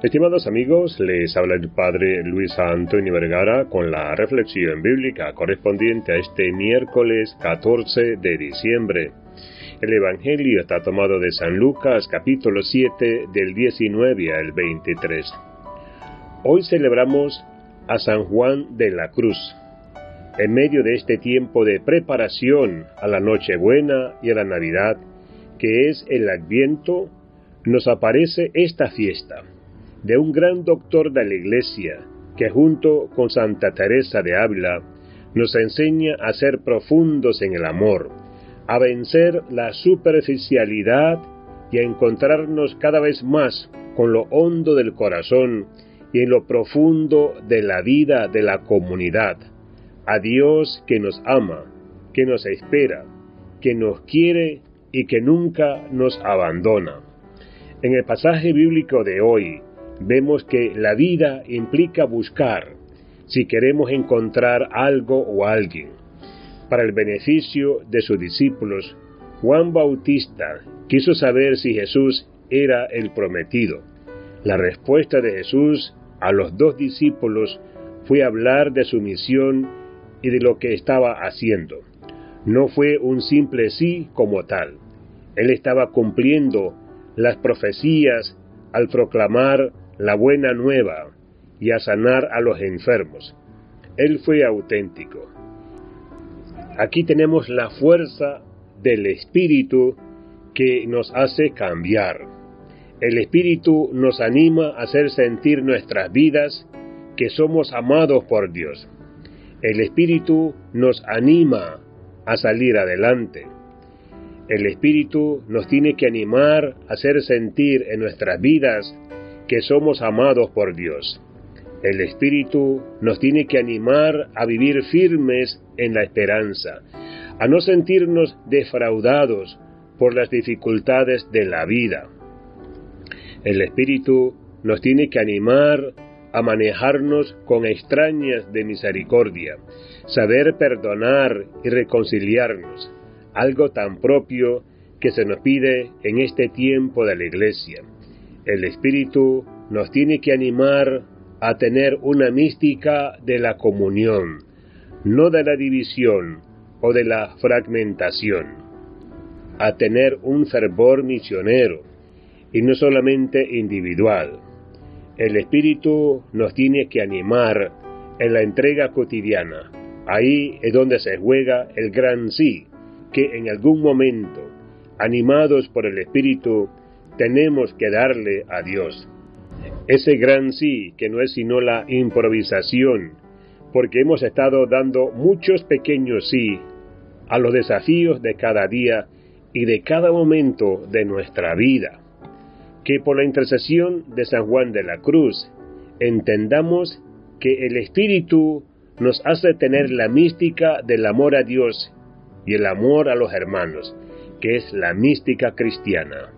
Estimados amigos, les habla el Padre Luis Antonio Vergara con la reflexión bíblica correspondiente a este miércoles 14 de diciembre. El Evangelio está tomado de San Lucas capítulo 7 del 19 al 23. Hoy celebramos a San Juan de la Cruz. En medio de este tiempo de preparación a la Nochebuena y a la Navidad, que es el Adviento, nos aparece esta fiesta de un gran doctor de la Iglesia que junto con Santa Teresa de Ávila nos enseña a ser profundos en el amor, a vencer la superficialidad y a encontrarnos cada vez más con lo hondo del corazón y en lo profundo de la vida de la comunidad, a Dios que nos ama, que nos espera, que nos quiere y que nunca nos abandona. En el pasaje bíblico de hoy, vemos que la vida implica buscar si queremos encontrar algo o alguien. Para el beneficio de sus discípulos, Juan Bautista quiso saber si Jesús era el prometido. La respuesta de Jesús a los dos discípulos fue hablar de su misión y de lo que estaba haciendo. No fue un simple sí como tal. Él estaba cumpliendo las profecías al proclamar la buena nueva y a sanar a los enfermos. Él fue auténtico. Aquí tenemos la fuerza del Espíritu que nos hace cambiar. El Espíritu nos anima a hacer sentir nuestras vidas que somos amados por Dios. El Espíritu nos anima a salir adelante. El Espíritu nos tiene que animar a hacer sentir en nuestras vidas que somos amados por Dios. El Espíritu nos tiene que animar a vivir firmes en la esperanza, a no sentirnos defraudados por las dificultades de la vida. El Espíritu nos tiene que animar a manejarnos con extrañas de misericordia, saber perdonar y reconciliarnos, algo tan propio que se nos pide en este tiempo de la Iglesia. El Espíritu nos tiene que animar a tener una mística de la comunión, no de la división o de la fragmentación, a tener un fervor misionero y no solamente individual. El Espíritu nos tiene que animar en la entrega cotidiana. Ahí es donde se juega el gran sí, que en algún momento, animados por el Espíritu, tenemos que darle a Dios. Ese gran sí, que no es sino la improvisación, porque hemos estado dando muchos pequeños sí a los desafíos de cada día y de cada momento de nuestra vida. Que por la intercesión de San Juan de la Cruz entendamos que el Espíritu nos hace tener la mística del amor a Dios y el amor a los hermanos, que es la mística cristiana.